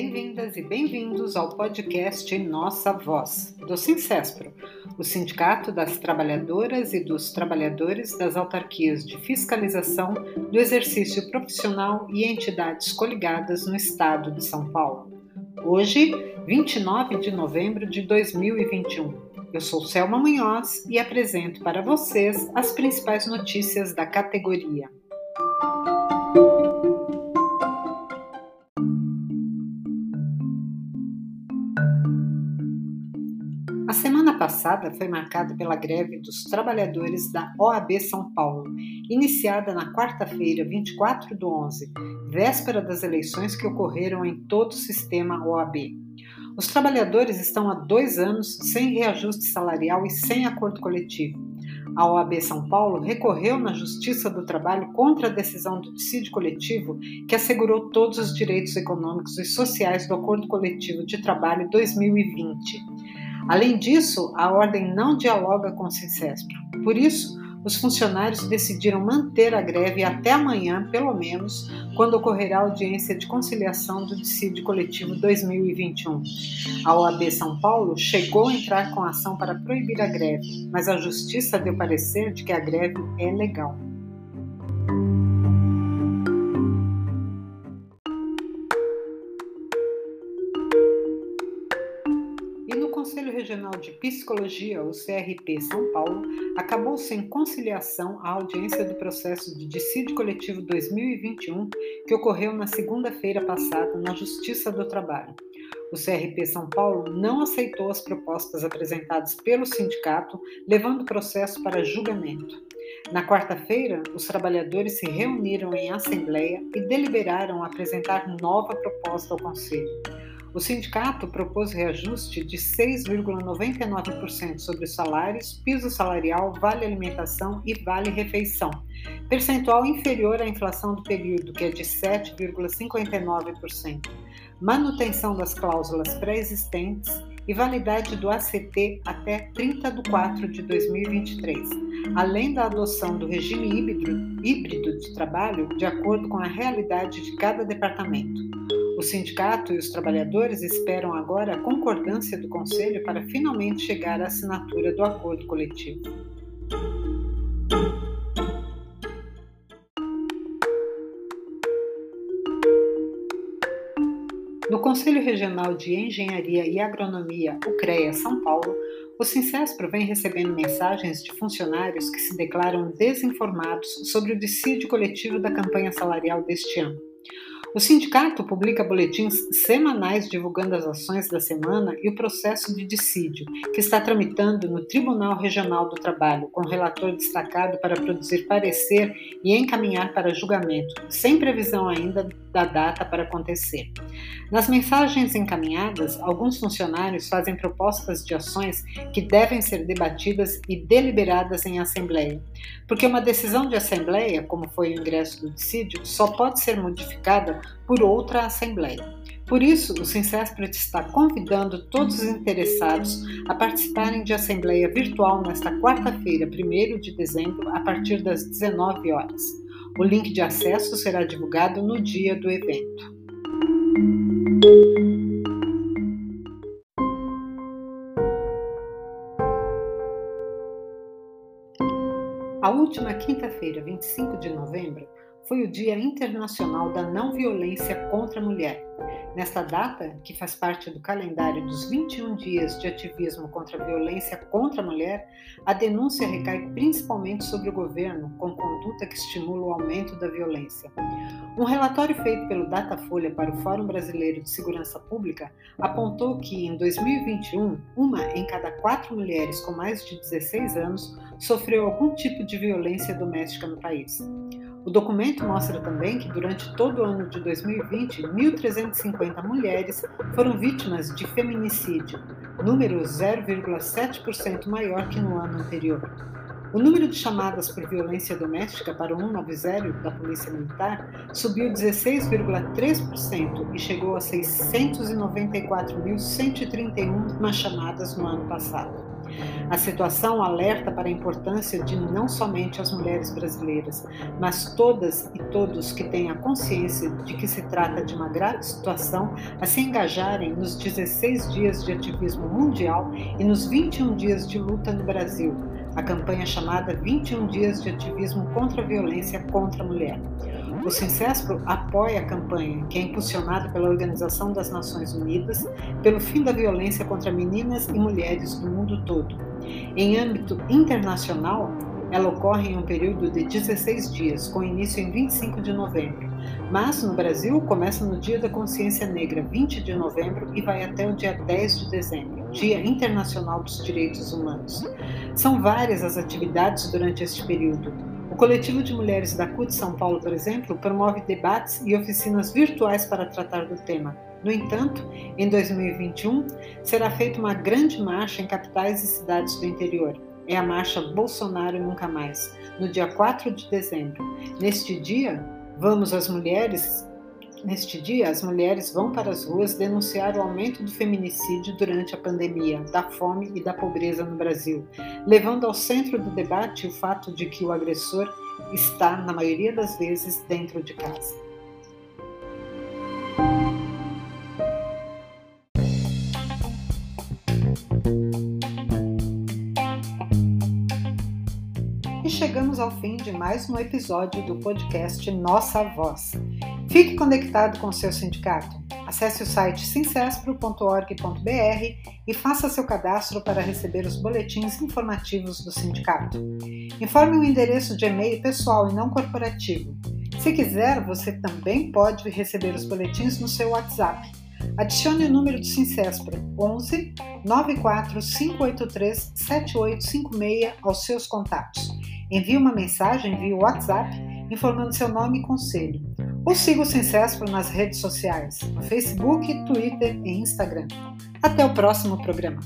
Bem-vindas e bem-vindos ao podcast Nossa Voz, do Sincespro, o Sindicato das Trabalhadoras e dos Trabalhadores das Autarquias de Fiscalização do Exercício Profissional e entidades coligadas no Estado de São Paulo. Hoje, 29 de novembro de 2021. Eu sou Selma Munhoz e apresento para vocês as principais notícias da categoria. Semana passada foi marcada pela greve dos trabalhadores da OAB São Paulo, iniciada na quarta-feira, 24 do 11, véspera das eleições que ocorreram em todo o sistema OAB. Os trabalhadores estão há dois anos sem reajuste salarial e sem acordo coletivo. A OAB São Paulo recorreu na Justiça do Trabalho contra a decisão do dissídio coletivo que assegurou todos os direitos econômicos e sociais do Acordo Coletivo de Trabalho 2020. Além disso, a ordem não dialoga com o Sincespro. Por isso, os funcionários decidiram manter a greve até amanhã, pelo menos, quando ocorrerá a audiência de conciliação do dissídio coletivo 2021. A OAB São Paulo chegou a entrar com ação para proibir a greve, mas a justiça deu parecer de que a greve é legal. Conselho Regional de Psicologia, o CRP São Paulo, acabou sem conciliação a audiência do processo de dissídio coletivo 2021 que ocorreu na segunda-feira passada na Justiça do Trabalho. O CRP São Paulo não aceitou as propostas apresentadas pelo sindicato, levando o processo para julgamento. Na quarta-feira, os trabalhadores se reuniram em assembleia e deliberaram apresentar nova proposta ao Conselho. O sindicato propôs reajuste de 6,99% sobre os salários, piso salarial, vale alimentação e vale refeição, percentual inferior à inflação do período, que é de 7,59%, manutenção das cláusulas pré-existentes e validade do ACT até 30 de 4 de 2023, além da adoção do regime híbrido, híbrido de trabalho de acordo com a realidade de cada departamento. O sindicato e os trabalhadores esperam agora a concordância do Conselho para finalmente chegar à assinatura do acordo coletivo. No Conselho Regional de Engenharia e Agronomia, o CREA São Paulo, o Sincespro vem recebendo mensagens de funcionários que se declaram desinformados sobre o dissídio coletivo da campanha salarial deste ano. O sindicato publica boletins semanais divulgando as ações da semana e o processo de dissídio, que está tramitando no Tribunal Regional do Trabalho, com relator destacado para produzir parecer e encaminhar para julgamento, sem previsão ainda da data para acontecer. Nas mensagens encaminhadas, alguns funcionários fazem propostas de ações que devem ser debatidas e deliberadas em assembleia, porque uma decisão de assembleia, como foi o ingresso do dissídio, só pode ser modificada por outra assembleia. Por isso, o Sincespret está convidando todos os interessados a participarem de assembleia virtual nesta quarta-feira, 1 de dezembro, a partir das 19 horas. O link de acesso será divulgado no dia do evento. A última quinta-feira, 25 de novembro, foi o Dia Internacional da Não Violência contra a Mulher. Nesta data, que faz parte do calendário dos 21 dias de ativismo contra a violência contra a mulher, a denúncia recai principalmente sobre o governo, com conduta que estimula o aumento da violência. Um relatório feito pelo Datafolha para o Fórum Brasileiro de Segurança Pública apontou que, em 2021, uma em cada quatro mulheres com mais de 16 anos sofreu algum tipo de violência doméstica no país. O documento mostra também que durante todo o ano de 2020, 1.350 mulheres foram vítimas de feminicídio, número 0,7% maior que no ano anterior. O número de chamadas por violência doméstica para o 190 da Polícia Militar subiu 16,3% e chegou a 694.131 chamadas no ano passado. A situação alerta para a importância de não somente as mulheres brasileiras, mas todas e todos que têm a consciência de que se trata de uma grave situação a se engajarem nos 16 dias de ativismo mundial e nos 21 dias de luta no Brasil, a campanha chamada 21 Dias de Ativismo contra a Violência contra a Mulher. O Sincespro apoia a campanha, que é impulsionada pela Organização das Nações Unidas, pelo fim da violência contra meninas e mulheres no mundo todo. Em âmbito internacional, ela ocorre em um período de 16 dias, com início em 25 de novembro. Mas no Brasil começa no Dia da Consciência Negra, 20 de novembro, e vai até o dia 10 de dezembro, Dia Internacional dos Direitos Humanos. São várias as atividades durante este período, coletivo de mulheres da CUT São Paulo, por exemplo, promove debates e oficinas virtuais para tratar do tema. No entanto, em 2021, será feita uma grande marcha em capitais e cidades do interior. É a marcha Bolsonaro Nunca Mais, no dia 4 de dezembro. Neste dia, vamos as mulheres Neste dia, as mulheres vão para as ruas denunciar o aumento do feminicídio durante a pandemia, da fome e da pobreza no Brasil, levando ao centro do debate o fato de que o agressor está, na maioria das vezes, dentro de casa. E chegamos ao fim de mais um episódio do podcast Nossa Voz. Fique conectado com o seu sindicato. Acesse o site sincespro.org.br e faça seu cadastro para receber os boletins informativos do sindicato. Informe o endereço de e-mail pessoal e não corporativo. Se quiser, você também pode receber os boletins no seu WhatsApp. Adicione o número do Sincespro 11 94 583 7856 aos seus contatos. Envie uma mensagem via WhatsApp informando seu nome e conselho. Ou siga o Sincespro nas redes sociais, no Facebook, Twitter e Instagram. Até o próximo programa.